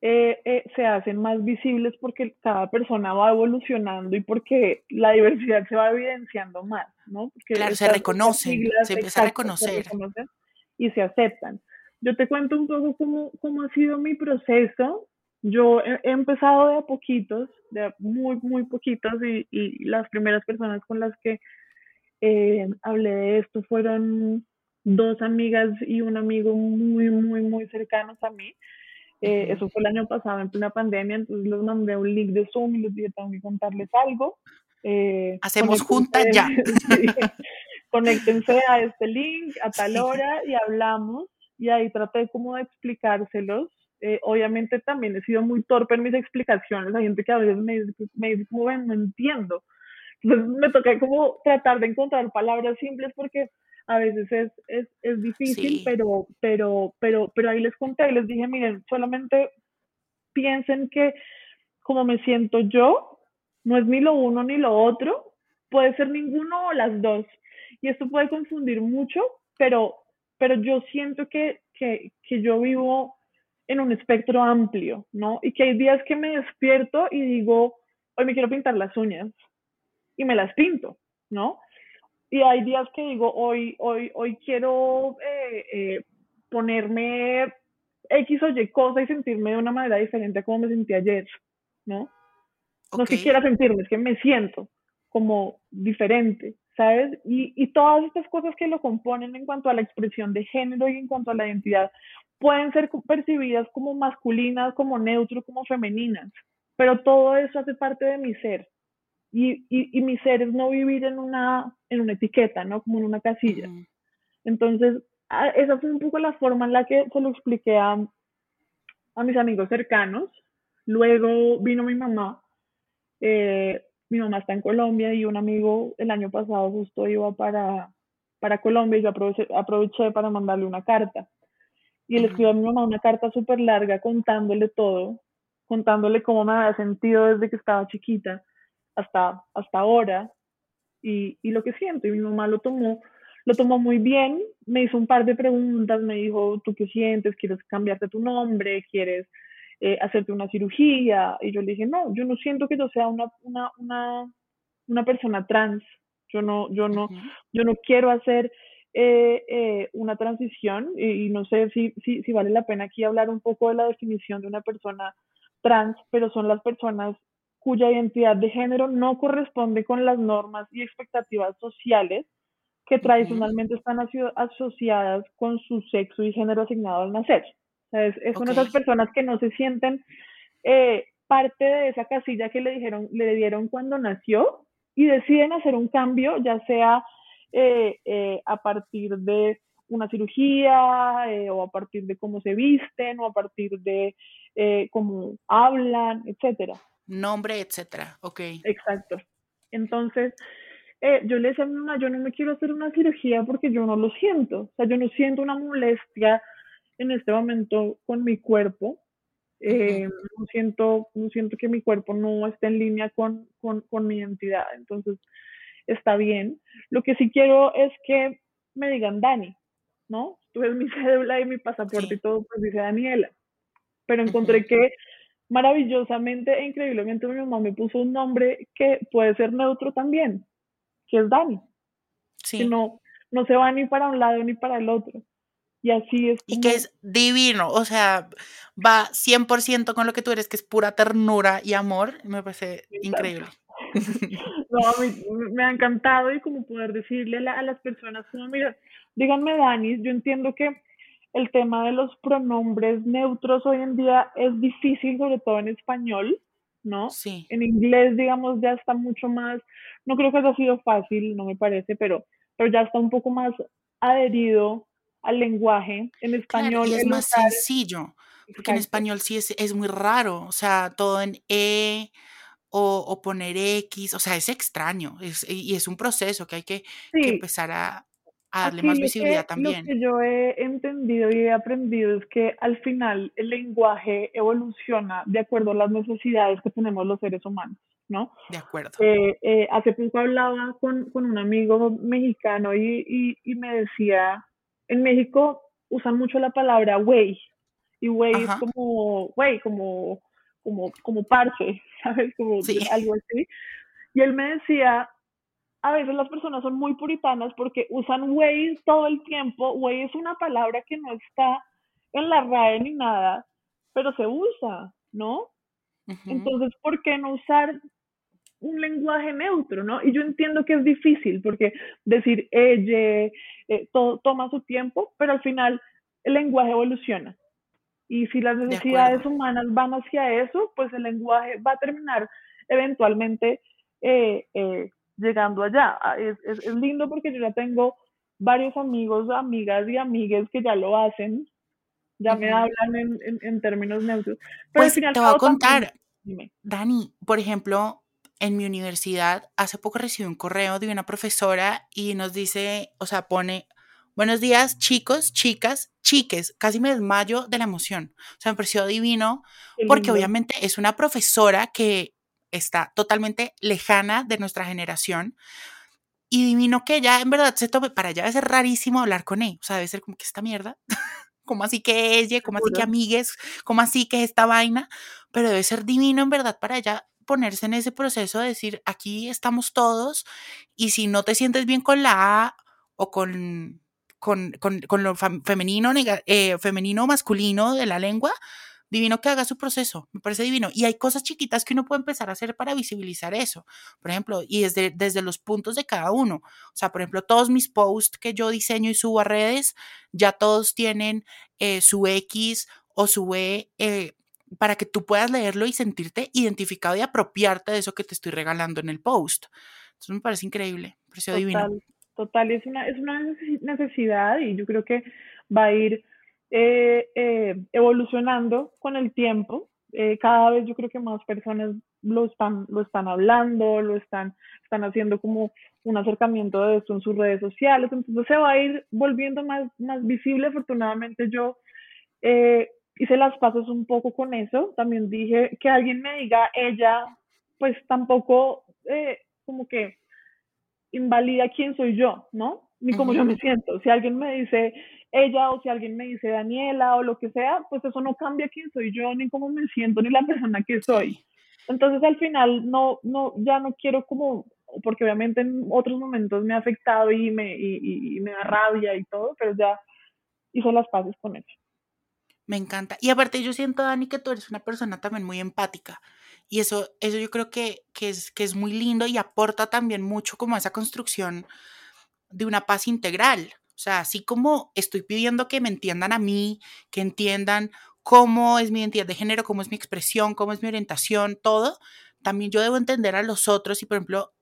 eh, eh, se hacen más visibles porque cada persona va evolucionando y porque la diversidad se va evidenciando más, ¿no? Porque claro, se reconocen, se empieza a reconocer. Se y se aceptan. Yo te cuento un poco cómo, cómo ha sido mi proceso. Yo he, he empezado de a poquitos, de muy, muy poquitos, y, y las primeras personas con las que eh, hablé de esto fueron dos amigas y un amigo muy, muy, muy cercanos a mí. Eh, eso fue el año pasado, en plena pandemia, entonces les mandé un link de Zoom y les dije, tengo que contarles algo. Eh, Hacemos juntas ya. sí, conéctense a este link a tal hora y hablamos. Y ahí traté como de explicárselos. Eh, obviamente también he sido muy torpe en mis explicaciones. Hay gente que a veces me dice, me dice como, ven, no entiendo. Entonces me toca como tratar de encontrar palabras simples porque a veces es, es, es difícil, Sí. pero, pero, pero, pero ahí les conté, les dije, miren, solamente piensen que como me siento yo, no es ni lo uno ni lo otro, puede ser ninguno o las dos. Y esto puede confundir mucho, pero, pero yo siento que, que, que yo vivo en un espectro amplio, ¿no? Y que hay días que me despierto y digo, hoy me quiero pintar las uñas y me las pinto, ¿no? Y hay días que digo, hoy, hoy, hoy quiero eh, eh, ponerme X o Y cosa y sentirme de una manera diferente a como me sentí ayer, ¿no? No es que quiera sentirme, es que me siento como diferente, ¿sabes? Y, y todas estas cosas que lo componen en cuanto a la expresión de género y en cuanto a la identidad pueden ser percibidas como masculinas, como neutro, como femeninas, pero todo eso hace parte de mi ser. Y, y, y mi ser es no vivir en una, en una etiqueta, ¿no? Como en una casilla. Entonces, a- esa fue un poco la forma en la que se lo expliqué a, a mis amigos cercanos. Luego vino mi mamá. eh, mi mamá está en Colombia y un amigo el año pasado justo iba para, para Colombia y yo aproveché, aproveché para mandarle una carta. Y le Ujú. escribí a mi mamá una carta súper larga contándole todo, contándole cómo me había sentido desde que estaba chiquita hasta, hasta ahora y, y lo que siento. Y mi mamá lo tomó, lo tomó muy bien, me hizo un par de preguntas, me dijo, ¿tú qué sientes? ¿Quieres cambiarte tu nombre? ¿Quieres eh, hacerte una cirugía? Y yo le dije, no, yo no siento que yo sea una, una, una, una persona trans. Yo no, yo no, yo no quiero hacer eh, eh, una transición y, y no sé si, si, si vale la pena aquí hablar un poco de la definición de una persona trans, pero son las personas cuya identidad de género no corresponde con las normas y expectativas sociales que tradicionalmente están aso- asociadas con su sexo y género asignado al nacer. O sea, es, es son esas Ok. personas que no se sienten eh, parte de esa casilla que le dijeron, le dieron cuando nació y deciden hacer un cambio, ya sea eh, eh, a partir de una cirugía eh, o a partir de cómo se visten o a partir de eh, cómo hablan, etcétera. Nombre, etcétera. Ok. Exacto. Entonces, eh, yo le decía a mi mamá, yo no me quiero hacer una cirugía porque yo no lo siento. O sea, yo no siento una molestia en este momento con mi cuerpo. Eh, no, siento, no siento que mi cuerpo no esté en línea con, con, con mi identidad. Entonces, está bien. Lo que sí quiero es que me digan Dani, ¿no? Tú ves mi cédula y mi pasaporte Sí. y todo, pues dice Daniela. Pero encontré que maravillosamente e increíblemente mi mamá me puso un nombre que puede ser neutro también. que es Dani. Sí. Que no, no se va ni para un lado ni para el otro. Y así es. Y que es divino, o sea, va 100% con lo que tú eres, que es pura ternura y amor. Me parece increíble. no, a mí me ha encantado y como poder decirle a, las personas, como, mira, díganme, Dani, yo entiendo que el tema de los pronombres neutros hoy en día es difícil, sobre todo en español, ¿no? Sí. En inglés, digamos, ya está mucho más, no creo que haya sido fácil, no me parece, pero, pero ya está un poco más adherido al lenguaje. En español y es más sencillo, porque en español sí es, es, muy raro, o sea, todo en E o, poner X, o sea, es extraño y es un proceso que hay que, empezar a, darle más visibilidad también. Lo que yo he entendido y he aprendido es que al final el lenguaje evoluciona de acuerdo a las necesidades que tenemos los seres humanos. ¿no? De acuerdo. Eh, eh, hace poco hablaba con, con, un amigo mexicano y, y, y, me decía, en México usan mucho la palabra güey, y güey es como, güey, como, como, como parche, ¿sabes? Como algo así. Y él me decía, a veces las personas son muy puritanas porque usan güey todo el tiempo. Güey es una palabra que no está en la RAE ni nada, pero se usa, ¿no? Entonces, ¿por qué no usar un lenguaje neutro, ¿no? Y yo entiendo que es difícil porque decir ella, eh, todo toma su tiempo, pero al final el lenguaje evoluciona. Y si las necesidades humanas van hacia eso, pues el lenguaje va a terminar eventualmente eh, eh, llegando allá. Ah, es, es, lindo porque yo ya tengo varios amigos, amigas y amigues que ya lo hacen, ya me hablan en, en, términos neutros. Pero pues te voy a contar, Dani, por ejemplo, en mi universidad hace poco recibí un correo de una profesora y nos dice, o sea, pone, buenos días chicos, chicas, chiques, casi me desmayo de la emoción. O sea, me pareció divino porque obviamente es una profesora que está totalmente lejana de nuestra generación y divino que ella en verdad se tome, para ella debe ser rarísimo hablar con él, o sea, debe ser como que esta mierda. como así que ella, como así que amigues, como así que esta vaina, pero debe ser divino en verdad para ella ponerse en ese proceso de decir, aquí estamos todos y si no te sientes bien con la A o con, con, con, lo femenino, eh, femenino o masculino de la lengua, divino que haga su proceso, me parece divino. Y hay cosas chiquitas que uno puede empezar a hacer para visibilizar eso, por ejemplo, y desde, desde los puntos de cada uno. O sea, por ejemplo, todos mis posts que yo diseño y subo a redes, ya todos tienen eh, su X o su E eh, para que tú puedas leerlo y sentirte identificado y apropiarte de eso que te estoy regalando en el post. Entonces me parece increíble, me pareció divino. Total, es una, es una necesidad y yo creo que va a ir eh, eh, evolucionando con el tiempo. Eh, cada vez yo creo que más personas lo están, lo están hablando, lo están, están haciendo como un acercamiento de esto en sus redes sociales, entonces se va a ir volviendo más, más visible. Afortunadamente yo hice las pasos un poco con eso. También dije que alguien me diga ella, pues tampoco como que invalida quién soy yo, ¿no? Ni cómo yo me siento. Si alguien me dice ella o si alguien me dice Daniela o lo que sea, pues eso no cambia quién soy yo, ni cómo me siento, ni la persona que soy. Entonces al final no, no, ya no quiero como, porque obviamente en otros momentos me ha afectado y me, y, y me da rabia y todo, pero ya hice las paces con eso. Me encanta. Y aparte yo siento, Dani, que tú eres una persona también muy empática. Y eso, eso yo creo que, que, es, que es muy lindo y aporta también mucho como a esa construcción de una paz integral. O sea, así como estoy pidiendo que me entiendan a mí, que entiendan cómo es mi identidad de género, cómo es mi expresión, cómo es mi orientación, todo, también yo debo entender a los otros y, por ejemplo,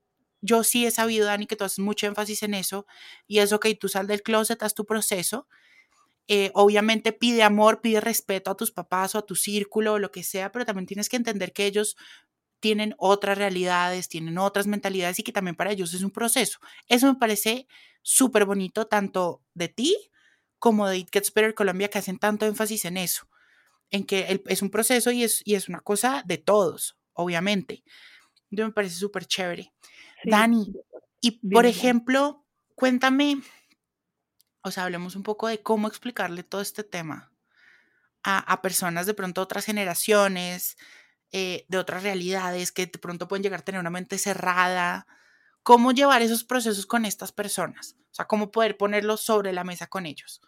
yo sí he sabido, Dani, que tú haces mucho énfasis en eso y es ok, tú sal del closet, haz tu proceso, eh, obviamente pide amor, pide respeto a tus papás o a tu círculo o lo que sea, pero también tienes que entender que ellos tienen otras realidades, tienen otras mentalidades y que también para ellos es un proceso. Eso me parece súper bonito tanto de ti como de It Gets Better Colombia que hacen tanto énfasis en eso, en que es un proceso y es, y es una cosa de todos, obviamente. Entonces me parece súper chévere. Dani, y por ejemplo, cuéntame o sea, hablemos un poco de cómo explicarle todo este tema a, personas de pronto otras generaciones, eh, de otras realidades que de pronto pueden llegar a tener una mente cerrada. ¿Cómo llevar esos procesos con estas personas? O sea, ¿cómo poder ponerlos sobre la mesa con ellos?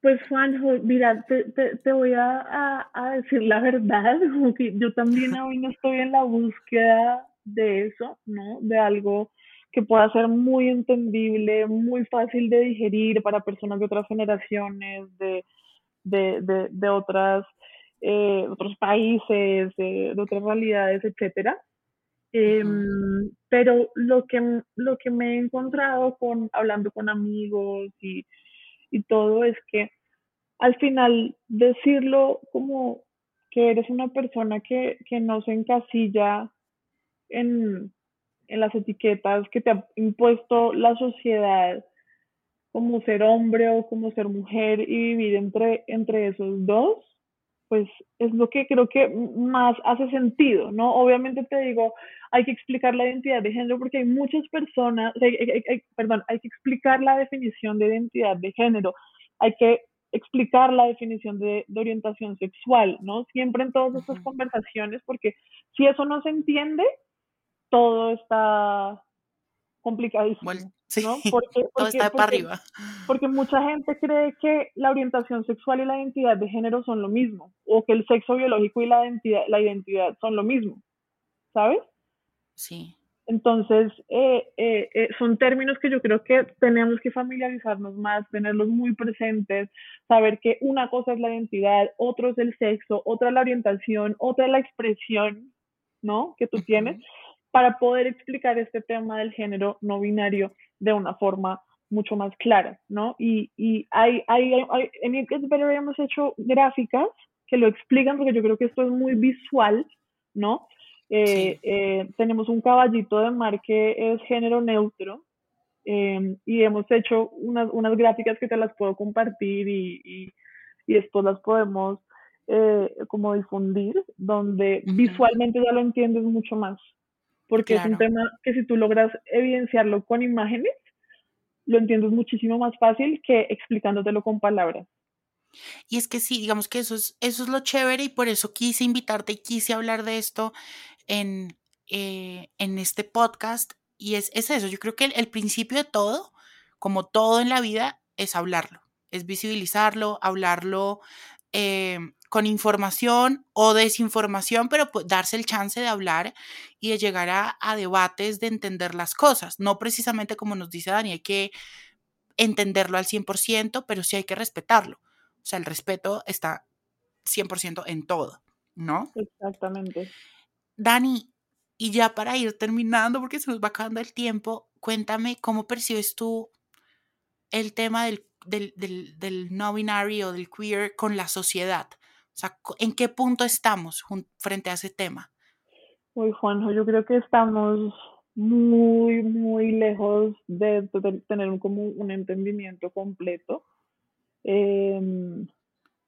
Pues Juanjo, mira, te, te, voy a, a, decir la verdad, como que yo también hoy no estoy en la búsqueda de eso, ¿no? De algo que pueda ser muy entendible, muy fácil de digerir para personas de otras generaciones, de, de, de, de otras, eh, otros países, de, otras realidades, etcétera. Em, pero lo que, lo que me he encontrado con, hablando con amigos y, y todo es que al final decirlo como que eres una persona que, que no se encasilla en, en las etiquetas que te ha impuesto la sociedad como ser hombre o como ser mujer y vivir entre, entre esos dos, pues es lo que creo que más hace sentido, ¿no? Obviamente te digo, hay que explicar la identidad de género porque hay muchas personas, perdón, hay que explicar la definición de identidad de género, hay que explicar la definición de, de orientación sexual, ¿no? Siempre en todas estas conversaciones, porque si eso no se entiende, todo está complicadísimo. ¿no? Porque, todo está para arriba. Porque mucha gente cree que la orientación sexual y la identidad de género son lo mismo, o que el sexo biológico y la identidad, la identidad son lo mismo, ¿sabes? Sí. Entonces, eh, eh, eh, son términos que yo creo que tenemos que familiarizarnos más, tenerlos muy presentes, saber que una cosa es la identidad, otro es el sexo, otra es la orientación, otra es la expresión, ¿no? Que tú tienes para poder explicar este tema del género no binario de una forma mucho más clara, ¿no? Y, y hay, hay, hay, en el Better hemos hecho gráficas que lo explican porque yo creo que esto es muy visual, ¿no? Eh, eh, tenemos un caballito de mar que es género neutro em, y hemos hecho unas, unas gráficas que te las puedo compartir y, y, y después las podemos eh, como difundir, donde visualmente ya lo entiendes mucho más, porque es un tema que si tú logras evidenciarlo con imágenes, lo entiendes muchísimo más fácil que explicándotelo con palabras. Y es que sí, digamos que eso es, eso es lo chévere y por eso quise invitarte y quise hablar de esto en, eh, en este podcast. Y es, es, eso, yo creo que el, principio de todo, como todo en la vida, es hablarlo, es visibilizarlo, hablarlo eh, con información o desinformación, pero pues, darse el chance de hablar y de llegar a, debates, de entender las cosas. No precisamente como nos dice Dani, hay que entenderlo al 100%, pero sí hay que respetarlo. O sea, el respeto está 100% en todo, ¿no? Exactamente. Dani, y ya para ir terminando, porque se nos va acabando el tiempo, cuéntame cómo percibes tú el tema del, del, del, del no binario, del queer con la sociedad. O sea, ¿en qué punto estamos frente a ese tema? Uy, Juanjo, yo creo que estamos muy, muy lejos de, tener como un entendimiento completo. Em,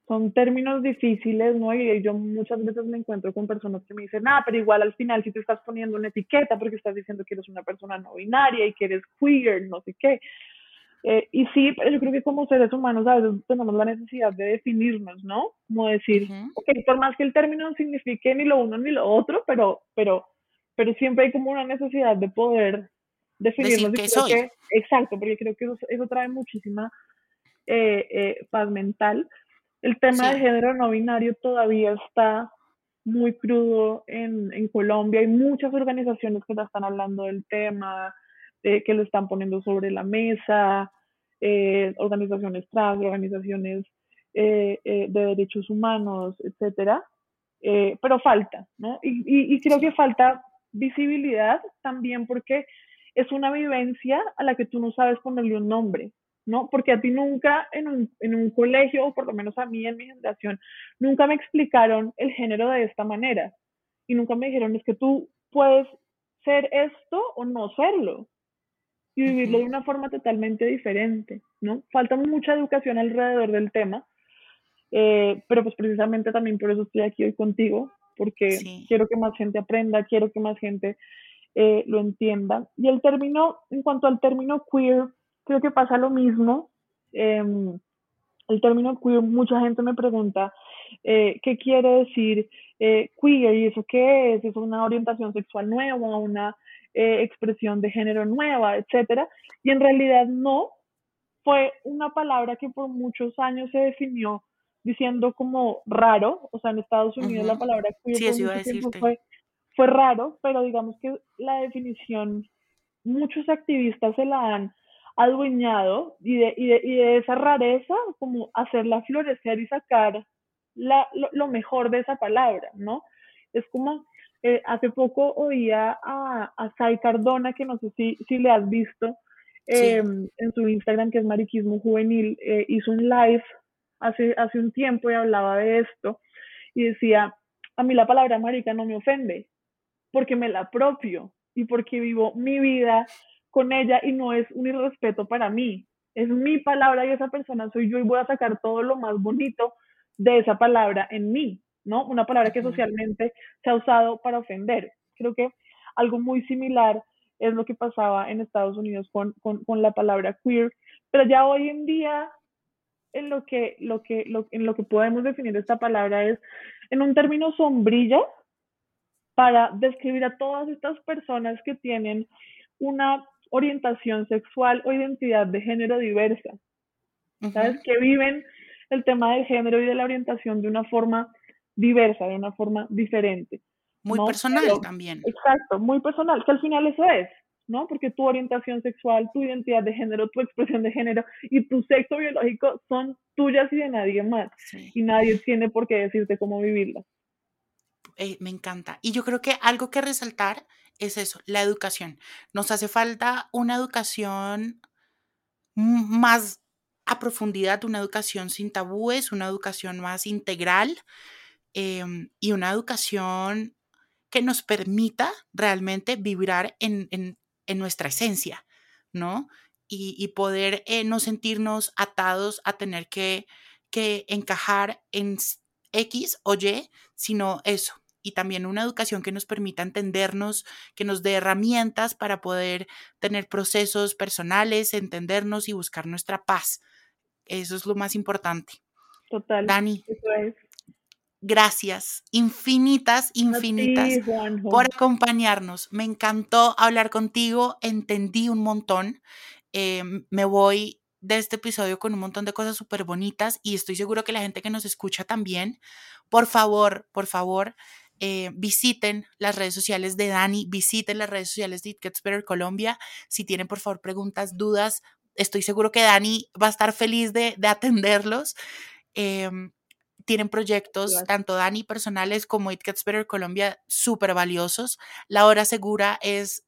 son términos difíciles, ¿no? Y yo muchas veces me encuentro con personas que me dicen, ah, pero igual al final si te estás poniendo una etiqueta porque estás diciendo que eres una persona no binaria y que eres queer, no sé qué. Eh, y sí, yo creo que como seres humanos a veces tenemos la necesidad de definirnos, ¿no? Como decir, ok, por más que el término no signifique ni lo uno ni lo otro, pero, pero, pero siempre hay como una necesidad de poder definirnos. que soy. exacto, porque creo que eso, trae muchísima eh, eh, paz mental. El tema de género no binario todavía está muy crudo en, en Colombia. Hay muchas organizaciones que ya están hablando del tema eh, que lo están poniendo sobre la mesa, eh, organizaciones trans, organizaciones eh, de derechos humanos, etcétera, pero falta, ¿no? Y, y, creo que falta visibilidad también porque es una vivencia a la que tú no sabes ponerle un nombre, ¿no? Porque a ti nunca en un, en un colegio, o por lo menos a mí en mi generación, nunca me explicaron el género de esta manera. Y nunca me dijeron, es que tú puedes ser esto o no serlo y vivirlo de una forma totalmente diferente, ¿no? Falta mucha educación alrededor del tema, eh, pero pues precisamente también por eso estoy aquí hoy contigo, porque quiero que más gente aprenda, quiero que más gente eh, lo entienda. Y el término, en cuanto al término queer, creo que pasa lo mismo. Em, el término queer, mucha gente me pregunta eh, qué quiere decir queer y eso qué es, es una orientación sexual nueva, una eh, expresión de género nueva, etcétera. Y en realidad no, fue una palabra que por muchos años se definió diciendo como raro, o sea, en Estados Unidos la palabra queer fue, fue raro, pero digamos que la definición, muchos activistas se la han adueñado y de, y de, y de esa rareza, como hacerla florecer y sacar la, lo, mejor de esa palabra, ¿no? Es como, eh, hace poco oía a, a Sai Cardona, que no sé si, si le has visto, em, en su Instagram, que es Mariquismo Juvenil, eh, hizo un live hace, hace un tiempo y hablaba de esto y decía, a mí la palabra marica no me ofende, porque me la apropio y porque vivo mi vida con ella y no es un irrespeto para mí. Es mi palabra y esa persona soy yo y voy a sacar todo lo más bonito de esa palabra en mí, ¿no? Una palabra que socialmente se ha usado para ofender. Creo que algo muy similar es lo que pasaba en Estados Unidos con, con, con la palabra queer, pero ya hoy en día en lo que, lo que, lo, en lo que podemos definir esta palabra es en un término sombrilla para describir a todas estas personas que tienen una orientación sexual o identidad de género diversa, ¿sabes? Que viven el tema del género y de la orientación de una forma diversa, de una forma diferente. Muy personal también. Exacto, muy personal, que al final eso es, ¿no? Porque tu orientación sexual, tu identidad de género, tu expresión de género y tu sexo biológico son tuyas y de nadie más. Y nadie tiene por qué decirte cómo vivirla. Eh, me encanta. Y yo creo que algo que resaltar es eso, la educación. Nos hace falta una educación más a profundidad, una educación sin tabúes, una educación más integral em, y una educación que nos permita realmente vibrar en, en nuestra esencia, ¿no? Y, poder eh, no sentirnos atados a tener que, que encajar en X o Y, sino eso, y también una educación que nos permita entendernos, que nos dé herramientas para poder tener procesos personales, entendernos y buscar nuestra paz. Eso es lo más importante. Total. Dani. Eso es gracias, infinitas, infinitas, por acompañarnos. Me encantó hablar contigo, entendí un montón. Em, me voy de este episodio con un montón de cosas súper bonitas y estoy seguro que la gente que nos escucha también. Por favor, por favor, eh, visiten las redes sociales de Dani, visiten las redes sociales de It Gets Better Colombia. Si tienen, por favor, preguntas, dudas, estoy seguro que Dani va a estar feliz de, de atenderlos. Em, tienen proyectos, tanto Dani personales como It Gets Better Colombia, súper valiosos. La Hora Segura es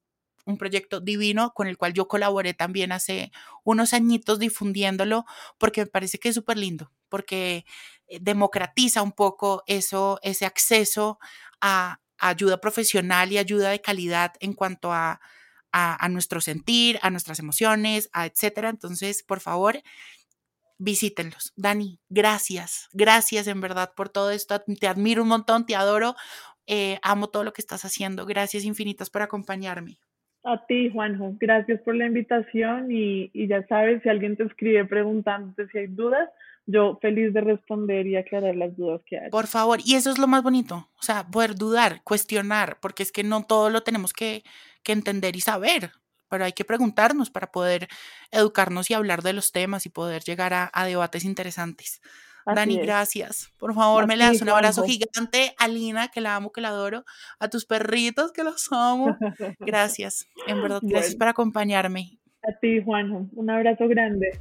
un proyecto divino con el cual yo colaboré también hace unos añitos difundiéndolo porque me parece que es súper lindo, porque eh, democratiza un poco eso, ese acceso a, ayuda profesional y ayuda de calidad en cuanto a, a, a nuestro sentir, a nuestras emociones, a etcétera. Entonces, por favor, visítenlos. Dani, gracias, gracias en verdad por todo esto. Te admiro un montón, te adoro, eh, amo todo lo que estás haciendo. Gracias infinitas por acompañarme. A ti, Juanjo, gracias por la invitación y, y ya sabes, si alguien te escribe preguntándote si hay dudas, yo feliz de responder y aclarar las dudas que hay. Por favor, y eso es lo más bonito, o sea, poder dudar, cuestionar, porque es que no todo lo tenemos que, que entender y saber pero hay que preguntarnos para poder educarnos y hablar de los temas y poder llegar a, debates interesantes. Dani, gracias. Por favor, me le das un abrazo gigante a Lina, que la amo, que la adoro, a tus perritos, que los amo. Gracias, en verdad, gracias por acompañarme. A ti, Juanjo, un abrazo grande.